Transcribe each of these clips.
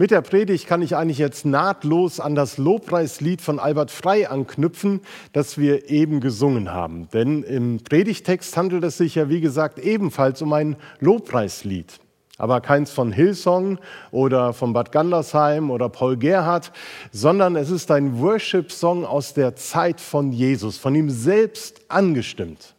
Mit der Predigt kann ich eigentlich jetzt nahtlos an das Lobpreislied von Albert Frei anknüpfen, das wir eben gesungen haben. Denn im Predigtext handelt es sich ja, wie gesagt, ebenfalls um ein Lobpreislied. Aber keins von Hillsong oder von Bad Gandersheim oder Paul Gerhardt, sondern es ist ein Worship-Song aus der Zeit von Jesus, von ihm selbst angestimmt.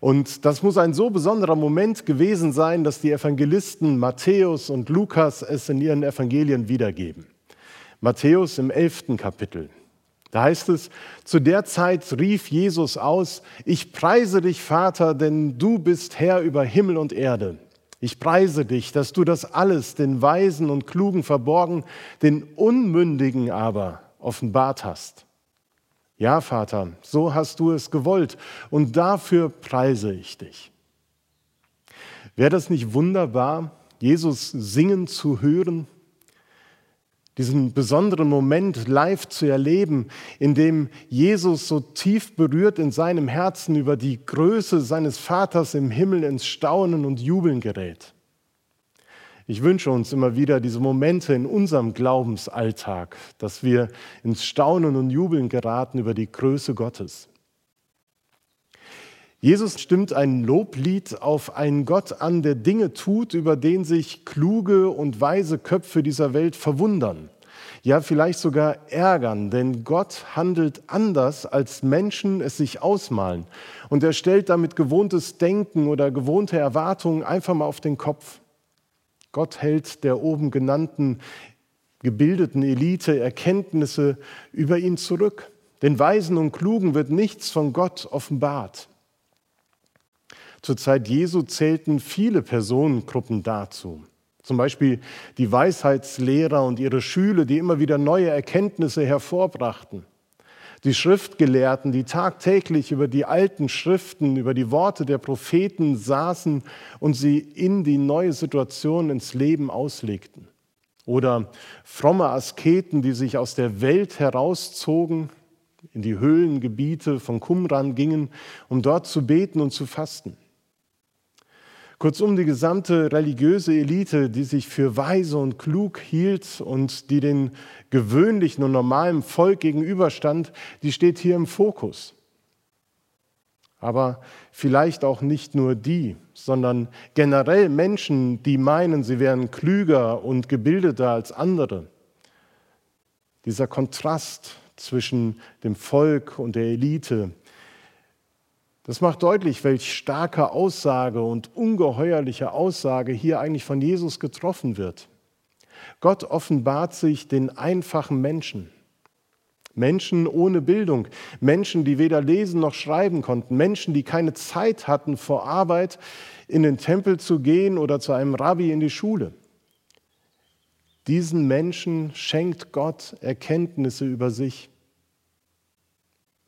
Und das muss ein so besonderer Moment gewesen sein, dass die Evangelisten Matthäus und Lukas es in ihren Evangelien wiedergeben. Matthäus im elften Kapitel. Da heißt es, zu der Zeit rief Jesus aus, ich preise dich, Vater, denn du bist Herr über Himmel und Erde. Ich preise dich, dass du das alles den Weisen und Klugen verborgen, den Unmündigen aber offenbart hast. Ja, Vater, so hast du es gewollt und dafür preise ich dich. Wäre das nicht wunderbar, Jesus singen zu hören? Diesen besonderen Moment live zu erleben, in dem Jesus so tief berührt in seinem Herzen über die Größe seines Vaters im Himmel ins Staunen und Jubeln gerät. Ich wünsche uns immer wieder diese Momente in unserem Glaubensalltag, dass wir ins Staunen und Jubeln geraten über die Größe Gottes. Jesus stimmt ein Loblied auf einen Gott an, der Dinge tut, über den sich kluge und weise Köpfe dieser Welt verwundern. Ja, vielleicht sogar ärgern, denn Gott handelt anders, als Menschen es sich ausmalen. Und er stellt damit gewohntes Denken oder gewohnte Erwartungen einfach mal auf den Kopf. Gott hält der oben genannten gebildeten Elite Erkenntnisse über ihn zurück. Den Weisen und Klugen wird nichts von Gott offenbart. Zur Zeit Jesu zählten viele Personengruppen dazu. Zum Beispiel die Weisheitslehrer und ihre Schüler, die immer wieder neue Erkenntnisse hervorbrachten die Schriftgelehrten, die tagtäglich über die alten Schriften, über die Worte der Propheten saßen und sie in die neue Situation ins Leben auslegten. Oder fromme Asketen, die sich aus der Welt herauszogen, in die Höhlengebiete von Qumran gingen, um dort zu beten und zu fasten. Kurzum die gesamte religiöse Elite, die sich für weise und klug hielt und die den gewöhnlichen und normalen Volk gegenüberstand, die steht hier im Fokus. Aber vielleicht auch nicht nur die, sondern generell Menschen, die meinen, sie wären klüger und gebildeter als andere. Dieser Kontrast zwischen dem Volk und der Elite, das macht deutlich, welch starke Aussage und ungeheuerliche Aussage hier eigentlich von Jesus getroffen wird. Gott offenbart sich den einfachen Menschen. Menschen ohne Bildung, Menschen, die weder lesen noch schreiben konnten, Menschen, die keine Zeit hatten vor Arbeit in den Tempel zu gehen oder zu einem Rabbi in die Schule. Diesen Menschen schenkt Gott Erkenntnisse über sich.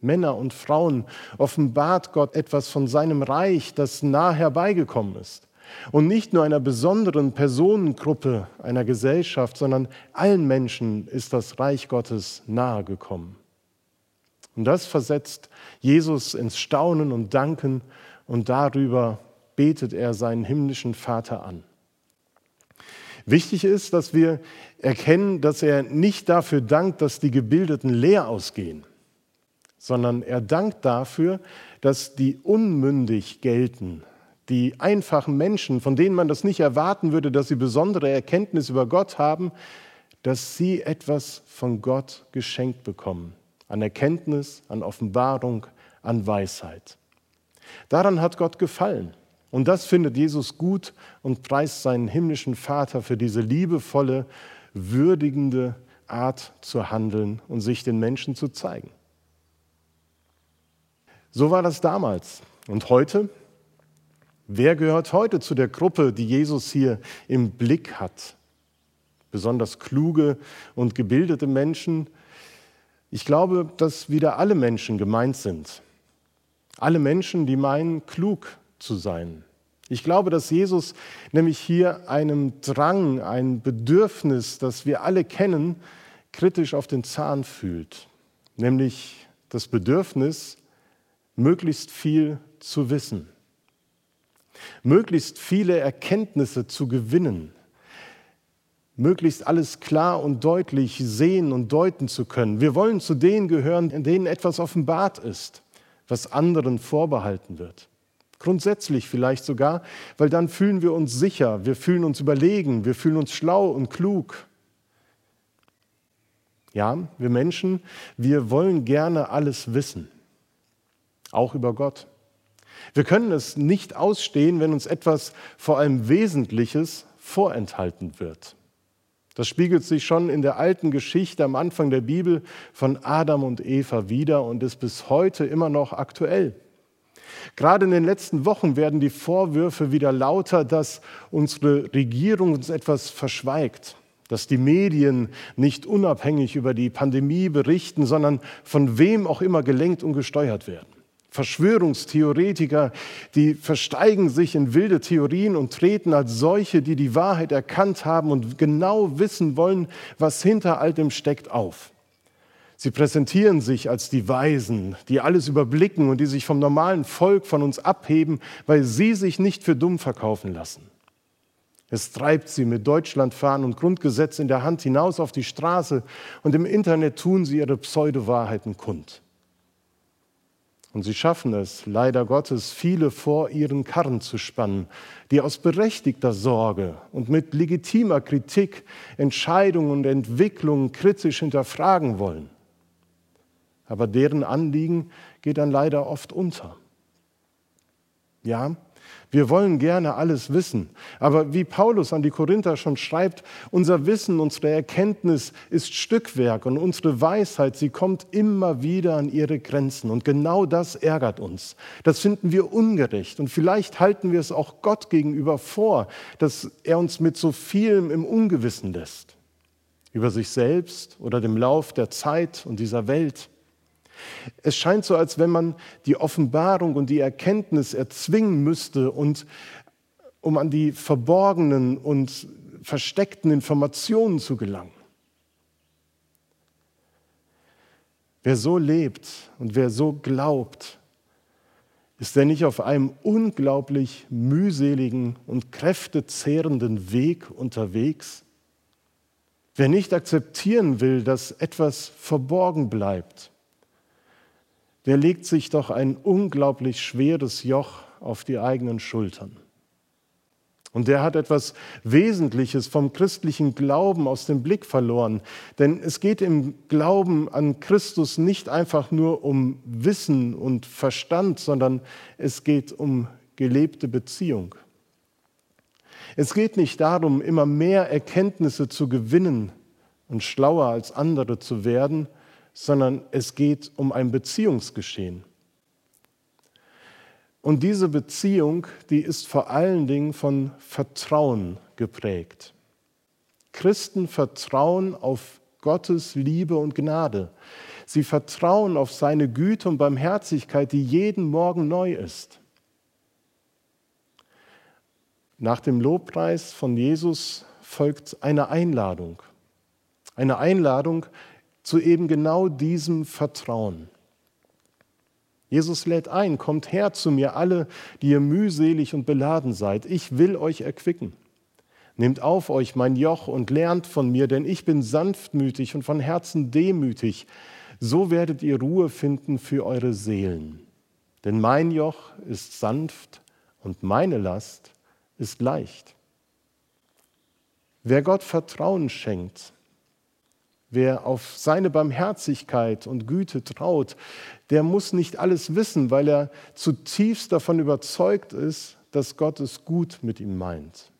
Männer und Frauen offenbart Gott etwas von seinem Reich, das nah herbeigekommen ist. Und nicht nur einer besonderen Personengruppe einer Gesellschaft, sondern allen Menschen ist das Reich Gottes nahegekommen. Und das versetzt Jesus ins Staunen und Danken und darüber betet er seinen himmlischen Vater an. Wichtig ist, dass wir erkennen, dass er nicht dafür dankt, dass die Gebildeten leer ausgehen sondern er dankt dafür, dass die unmündig gelten, die einfachen Menschen, von denen man das nicht erwarten würde, dass sie besondere Erkenntnis über Gott haben, dass sie etwas von Gott geschenkt bekommen, an Erkenntnis, an Offenbarung, an Weisheit. Daran hat Gott gefallen. Und das findet Jesus gut und preist seinen himmlischen Vater für diese liebevolle, würdigende Art zu handeln und sich den Menschen zu zeigen. So war das damals. Und heute? Wer gehört heute zu der Gruppe, die Jesus hier im Blick hat? Besonders kluge und gebildete Menschen. Ich glaube, dass wieder alle Menschen gemeint sind. Alle Menschen, die meinen, klug zu sein. Ich glaube, dass Jesus nämlich hier einem Drang, ein Bedürfnis, das wir alle kennen, kritisch auf den Zahn fühlt. Nämlich das Bedürfnis, möglichst viel zu wissen, möglichst viele Erkenntnisse zu gewinnen, möglichst alles klar und deutlich sehen und deuten zu können. Wir wollen zu denen gehören, in denen etwas offenbart ist, was anderen vorbehalten wird. Grundsätzlich vielleicht sogar, weil dann fühlen wir uns sicher, wir fühlen uns überlegen, wir fühlen uns schlau und klug. Ja, wir Menschen, wir wollen gerne alles wissen, auch über Gott. Wir können es nicht ausstehen, wenn uns etwas vor allem Wesentliches vorenthalten wird. Das spiegelt sich schon in der alten Geschichte am Anfang der Bibel von Adam und Eva wieder und ist bis heute immer noch aktuell. Gerade in den letzten Wochen werden die Vorwürfe wieder lauter, dass unsere Regierung uns etwas verschweigt, dass die Medien nicht unabhängig über die Pandemie berichten, sondern von wem auch immer gelenkt und gesteuert werden. Verschwörungstheoretiker, die versteigen sich in wilde Theorien und treten als solche, die die Wahrheit erkannt haben und genau wissen wollen, was hinter all dem steckt, auf. Sie präsentieren sich als die Weisen, die alles überblicken und die sich vom normalen Volk von uns abheben, weil sie sich nicht für dumm verkaufen lassen. Es treibt sie mit Deutschlandfahren und Grundgesetz in der Hand hinaus auf die Straße und im Internet tun sie ihre Pseudowahrheiten kund. Und sie schaffen es, leider Gottes, viele vor ihren Karren zu spannen, die aus berechtigter Sorge und mit legitimer Kritik Entscheidungen und Entwicklungen kritisch hinterfragen wollen aber deren Anliegen geht dann leider oft unter. Ja, wir wollen gerne alles wissen, aber wie Paulus an die Korinther schon schreibt, unser Wissen, unsere Erkenntnis ist Stückwerk und unsere Weisheit, sie kommt immer wieder an ihre Grenzen und genau das ärgert uns. Das finden wir ungerecht und vielleicht halten wir es auch Gott gegenüber vor, dass er uns mit so vielem im Ungewissen lässt über sich selbst oder dem Lauf der Zeit und dieser Welt. Es scheint so, als wenn man die Offenbarung und die Erkenntnis erzwingen müsste, und, um an die verborgenen und versteckten Informationen zu gelangen. Wer so lebt und wer so glaubt, ist er nicht auf einem unglaublich mühseligen und kräftezehrenden Weg unterwegs? Wer nicht akzeptieren will, dass etwas verborgen bleibt, der legt sich doch ein unglaublich schweres Joch auf die eigenen Schultern. Und der hat etwas Wesentliches vom christlichen Glauben aus dem Blick verloren. Denn es geht im Glauben an Christus nicht einfach nur um Wissen und Verstand, sondern es geht um gelebte Beziehung. Es geht nicht darum, immer mehr Erkenntnisse zu gewinnen und schlauer als andere zu werden, sondern es geht um ein Beziehungsgeschehen. Und diese Beziehung, die ist vor allen Dingen von Vertrauen geprägt. Christen vertrauen auf Gottes Liebe und Gnade. Sie vertrauen auf seine Güte und Barmherzigkeit, die jeden Morgen neu ist. Nach dem Lobpreis von Jesus folgt eine Einladung. Eine Einladung, zu eben genau diesem Vertrauen. Jesus lädt ein, kommt her zu mir alle, die ihr mühselig und beladen seid. Ich will euch erquicken. Nehmt auf euch mein Joch und lernt von mir, denn ich bin sanftmütig und von Herzen demütig. So werdet ihr Ruhe finden für eure Seelen. Denn mein Joch ist sanft und meine Last ist leicht. Wer Gott Vertrauen schenkt, Wer auf seine Barmherzigkeit und Güte traut, der muss nicht alles wissen, weil er zutiefst davon überzeugt ist, dass Gott es gut mit ihm meint.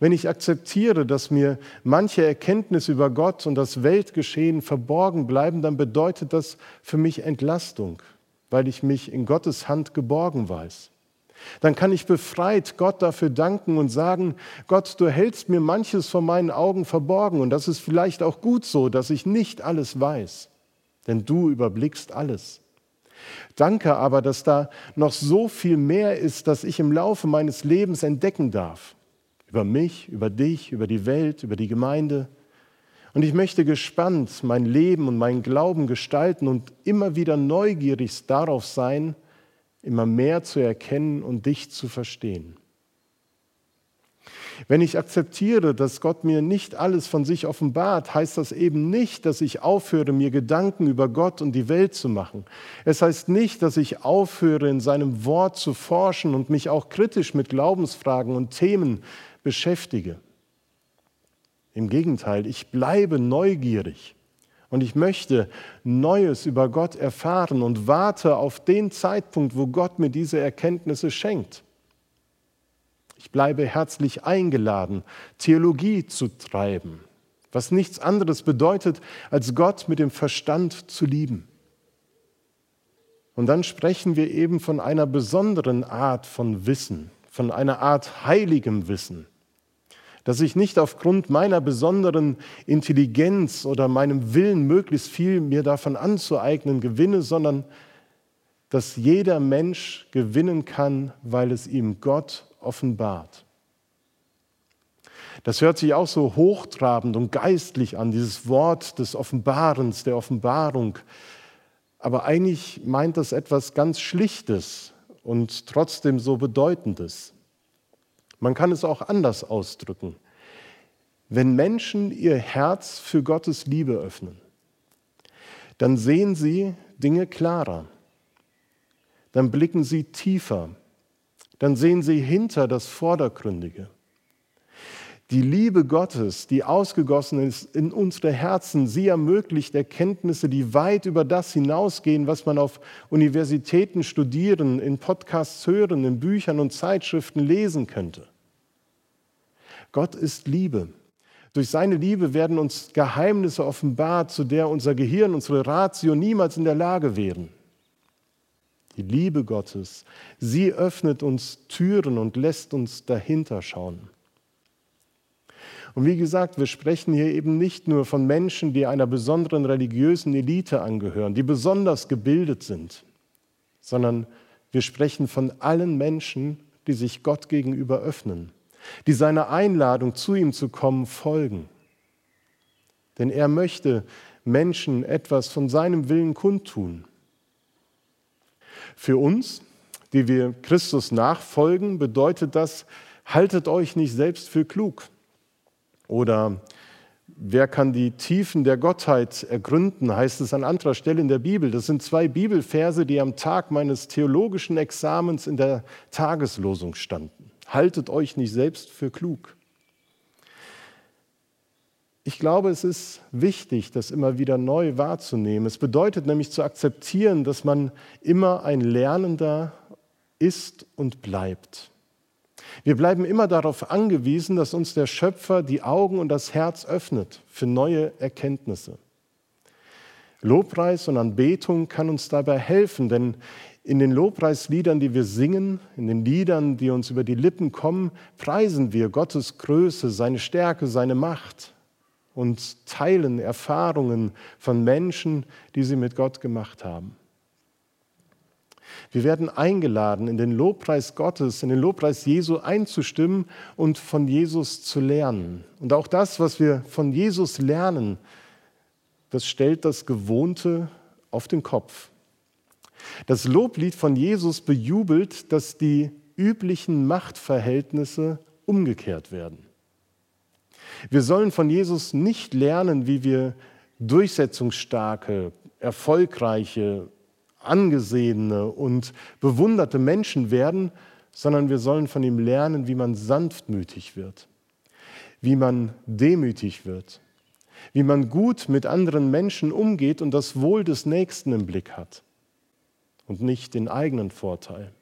Wenn ich akzeptiere, dass mir manche Erkenntnisse über Gott und das Weltgeschehen verborgen bleiben, dann bedeutet das für mich Entlastung, weil ich mich in Gottes Hand geborgen weiß. Dann kann ich befreit Gott dafür danken und sagen, Gott, du hältst mir manches vor meinen Augen verborgen und das ist vielleicht auch gut so, dass ich nicht alles weiß, denn du überblickst alles. Danke aber, dass da noch so viel mehr ist, dass ich im Laufe meines Lebens entdecken darf. Über mich, über dich, über die Welt, über die Gemeinde. Und ich möchte gespannt mein Leben und meinen Glauben gestalten und immer wieder neugierig darauf sein, immer mehr zu erkennen und dich zu verstehen. Wenn ich akzeptiere, dass Gott mir nicht alles von sich offenbart, heißt das eben nicht, dass ich aufhöre, mir Gedanken über Gott und die Welt zu machen. Es heißt nicht, dass ich aufhöre, in seinem Wort zu forschen und mich auch kritisch mit Glaubensfragen und Themen beschäftige. Im Gegenteil, ich bleibe neugierig und ich möchte Neues über Gott erfahren und warte auf den Zeitpunkt, wo Gott mir diese Erkenntnisse schenkt. Ich bleibe herzlich eingeladen, Theologie zu treiben, was nichts anderes bedeutet, als Gott mit dem Verstand zu lieben. Und dann sprechen wir eben von einer besonderen Art von Wissen, von einer Art heiligem Wissen, dass ich nicht aufgrund meiner besonderen Intelligenz oder meinem Willen möglichst viel mir davon anzueignen gewinne, sondern dass jeder Mensch gewinnen kann, weil es ihm Gott offenbart. Das hört sich auch so hochtrabend und geistlich an, dieses Wort des Offenbarens, der Offenbarung. Aber eigentlich meint das etwas ganz Schlichtes und trotzdem so Bedeutendes. Man kann es auch anders ausdrücken. Wenn Menschen ihr Herz für Gottes Liebe öffnen, dann sehen sie Dinge klarer, dann blicken sie tiefer dann sehen sie hinter das Vordergründige. Die Liebe Gottes, die ausgegossen ist in unsere Herzen, sie ermöglicht Erkenntnisse, die weit über das hinausgehen, was man auf Universitäten studieren, in Podcasts hören, in Büchern und Zeitschriften lesen könnte. Gott ist Liebe. Durch seine Liebe werden uns Geheimnisse offenbart, zu der unser Gehirn, unsere Ratio niemals in der Lage wären die Liebe Gottes, sie öffnet uns Türen und lässt uns dahinter schauen. Und wie gesagt, wir sprechen hier eben nicht nur von Menschen, die einer besonderen religiösen Elite angehören, die besonders gebildet sind, sondern wir sprechen von allen Menschen, die sich Gott gegenüber öffnen, die seiner Einladung, zu ihm zu kommen, folgen. Denn er möchte Menschen etwas von seinem Willen kundtun. Für uns, die wir Christus nachfolgen, bedeutet das, haltet euch nicht selbst für klug. Oder wer kann die Tiefen der Gottheit ergründen, heißt es an anderer Stelle in der Bibel. Das sind zwei Bibelverse, die am Tag meines theologischen Examens in der Tageslosung standen. Haltet euch nicht selbst für klug. Ich glaube, es ist wichtig, das immer wieder neu wahrzunehmen. Es bedeutet nämlich zu akzeptieren, dass man immer ein Lernender ist und bleibt. Wir bleiben immer darauf angewiesen, dass uns der Schöpfer die Augen und das Herz öffnet für neue Erkenntnisse. Lobpreis und Anbetung kann uns dabei helfen, denn in den Lobpreisliedern, die wir singen, in den Liedern, die uns über die Lippen kommen, preisen wir Gottes Größe, seine Stärke, seine Macht und teilen Erfahrungen von Menschen, die sie mit Gott gemacht haben. Wir werden eingeladen, in den Lobpreis Gottes, in den Lobpreis Jesu einzustimmen und von Jesus zu lernen. Und auch das, was wir von Jesus lernen, das stellt das Gewohnte auf den Kopf. Das Loblied von Jesus bejubelt, dass die üblichen Machtverhältnisse umgekehrt werden. Wir sollen von Jesus nicht lernen, wie wir durchsetzungsstarke, erfolgreiche, angesehene und bewunderte Menschen werden, sondern wir sollen von ihm lernen, wie man sanftmütig wird, wie man demütig wird, wie man gut mit anderen Menschen umgeht und das Wohl des Nächsten im Blick hat und nicht den eigenen Vorteil.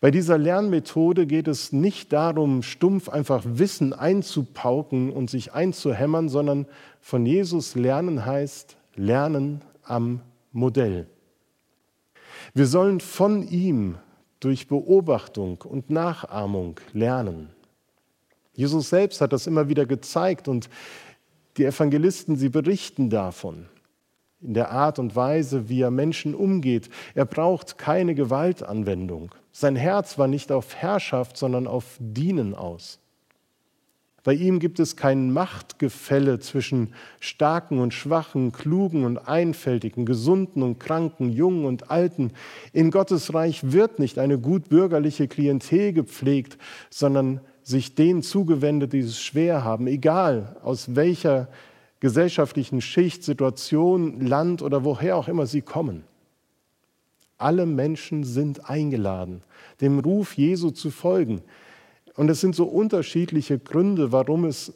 Bei dieser Lernmethode geht es nicht darum, stumpf einfach Wissen einzupauken und sich einzuhämmern, sondern von Jesus lernen heißt Lernen am Modell. Wir sollen von ihm durch Beobachtung und Nachahmung lernen. Jesus selbst hat das immer wieder gezeigt und die Evangelisten, sie berichten davon in der Art und Weise, wie er Menschen umgeht. Er braucht keine Gewaltanwendung. Sein Herz war nicht auf Herrschaft, sondern auf Dienen aus. Bei ihm gibt es kein Machtgefälle zwischen Starken und Schwachen, Klugen und Einfältigen, Gesunden und Kranken, Jungen und Alten. In Gottes Reich wird nicht eine gutbürgerliche Klientel gepflegt, sondern sich denen zugewendet, die es schwer haben, egal aus welcher gesellschaftlichen Schicht, Situation, Land oder woher auch immer sie kommen. Alle Menschen sind eingeladen, dem Ruf Jesu zu folgen. Und es sind so unterschiedliche Gründe, warum es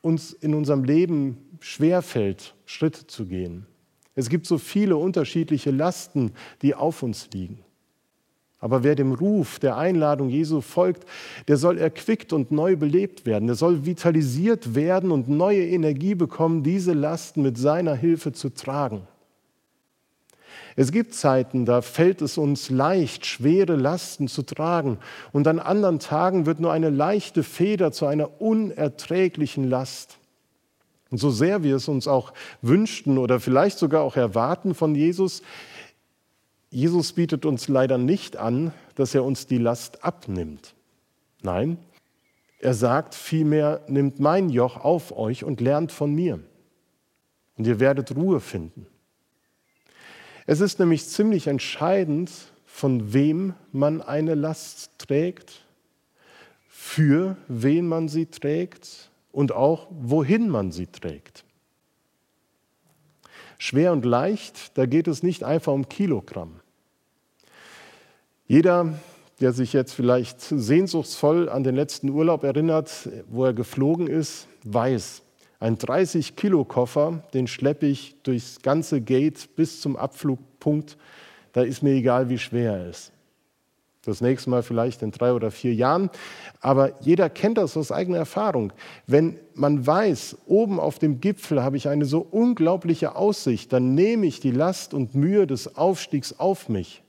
uns in unserem Leben schwerfällt, Schritte zu gehen. Es gibt so viele unterschiedliche Lasten, die auf uns liegen. Aber wer dem Ruf der Einladung Jesu folgt, der soll erquickt und neu belebt werden. Der soll vitalisiert werden und neue Energie bekommen, diese Lasten mit seiner Hilfe zu tragen. Es gibt Zeiten, da fällt es uns leicht, schwere Lasten zu tragen. Und an anderen Tagen wird nur eine leichte Feder zu einer unerträglichen Last. Und so sehr wir es uns auch wünschten oder vielleicht sogar auch erwarten von Jesus, Jesus bietet uns leider nicht an, dass er uns die Last abnimmt. Nein, er sagt vielmehr, nimmt mein Joch auf euch und lernt von mir. Und ihr werdet Ruhe finden. Es ist nämlich ziemlich entscheidend, von wem man eine Last trägt, für wen man sie trägt und auch wohin man sie trägt. Schwer und leicht, da geht es nicht einfach um Kilogramm. Jeder, der sich jetzt vielleicht sehnsuchtsvoll an den letzten Urlaub erinnert, wo er geflogen ist, weiß, ein 30-Kilo-Koffer, den schleppe ich durchs ganze Gate bis zum Abflugpunkt. Da ist mir egal, wie schwer er ist. Das nächste Mal vielleicht in drei oder vier Jahren. Aber jeder kennt das aus eigener Erfahrung. Wenn man weiß, oben auf dem Gipfel habe ich eine so unglaubliche Aussicht, dann nehme ich die Last und Mühe des Aufstiegs auf mich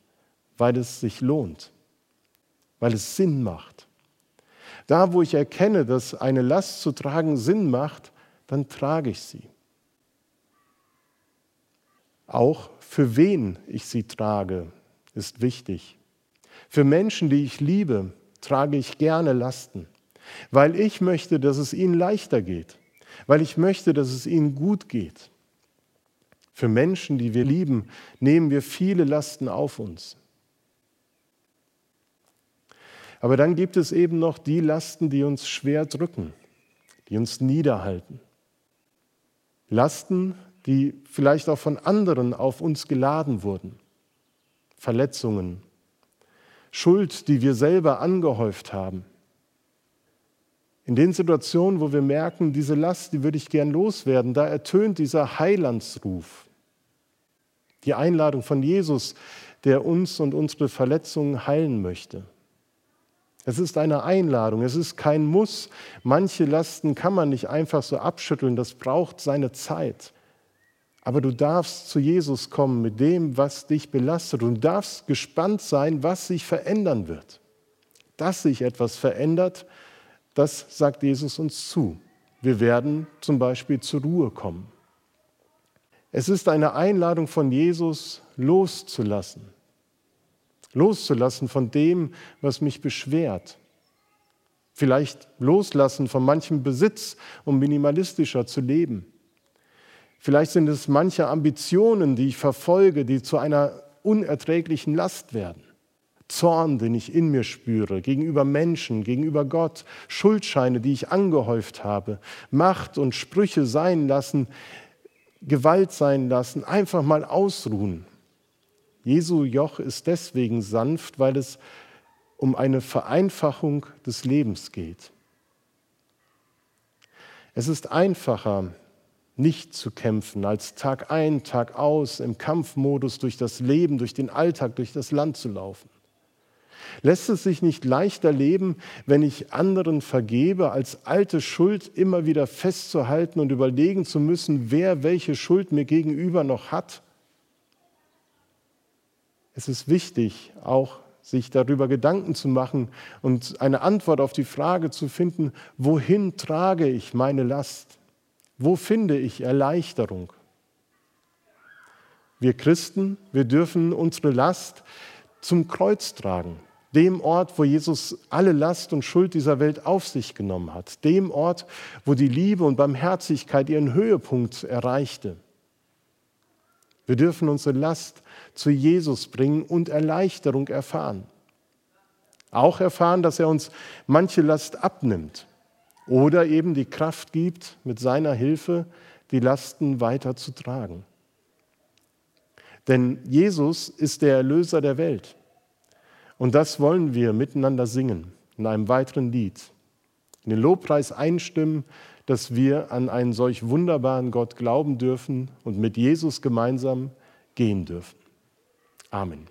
weil es sich lohnt, weil es Sinn macht. Da, wo ich erkenne, dass eine Last zu tragen Sinn macht, dann trage ich sie. Auch für wen ich sie trage, ist wichtig. Für Menschen, die ich liebe, trage ich gerne Lasten, weil ich möchte, dass es ihnen leichter geht, weil ich möchte, dass es ihnen gut geht. Für Menschen, die wir lieben, nehmen wir viele Lasten auf uns. Aber dann gibt es eben noch die Lasten, die uns schwer drücken, die uns niederhalten. Lasten, die vielleicht auch von anderen auf uns geladen wurden. Verletzungen, Schuld, die wir selber angehäuft haben. In den Situationen, wo wir merken, diese Last, die würde ich gern loswerden, da ertönt dieser Heilandsruf. Die Einladung von Jesus, der uns und unsere Verletzungen heilen möchte. Es ist eine Einladung, es ist kein Muss. Manche Lasten kann man nicht einfach so abschütteln, das braucht seine Zeit. Aber du darfst zu Jesus kommen mit dem, was dich belastet. Und darfst gespannt sein, was sich verändern wird. Dass sich etwas verändert, das sagt Jesus uns zu. Wir werden zum Beispiel zur Ruhe kommen. Es ist eine Einladung von Jesus, loszulassen loszulassen von dem, was mich beschwert. Vielleicht loslassen von manchem Besitz, um minimalistischer zu leben. Vielleicht sind es manche Ambitionen, die ich verfolge, die zu einer unerträglichen Last werden. Zorn, den ich in mir spüre, gegenüber Menschen, gegenüber Gott, Schuldscheine, die ich angehäuft habe, Macht und Sprüche sein lassen, Gewalt sein lassen, einfach mal ausruhen. Jesu Joch ist deswegen sanft, weil es um eine Vereinfachung des Lebens geht. Es ist einfacher, nicht zu kämpfen, als Tag ein, Tag aus im Kampfmodus durch das Leben, durch den Alltag, durch das Land zu laufen. Lässt es sich nicht leichter leben, wenn ich anderen vergebe, als alte Schuld immer wieder festzuhalten und überlegen zu müssen, wer welche Schuld mir gegenüber noch hat? Es ist wichtig, auch sich darüber Gedanken zu machen und eine Antwort auf die Frage zu finden, wohin trage ich meine Last? Wo finde ich Erleichterung? Wir Christen, wir dürfen unsere Last zum Kreuz tragen, dem Ort, wo Jesus alle Last und Schuld dieser Welt auf sich genommen hat, dem Ort, wo die Liebe und Barmherzigkeit ihren Höhepunkt erreichte. Wir dürfen unsere Last zu Jesus bringen und Erleichterung erfahren. Auch erfahren, dass er uns manche Last abnimmt oder eben die Kraft gibt, mit seiner Hilfe die Lasten weiter zu tragen. Denn Jesus ist der Erlöser der Welt. Und das wollen wir miteinander singen in einem weiteren Lied. In den Lobpreis einstimmen, dass wir an einen solch wunderbaren Gott glauben dürfen und mit Jesus gemeinsam gehen dürfen. Amen.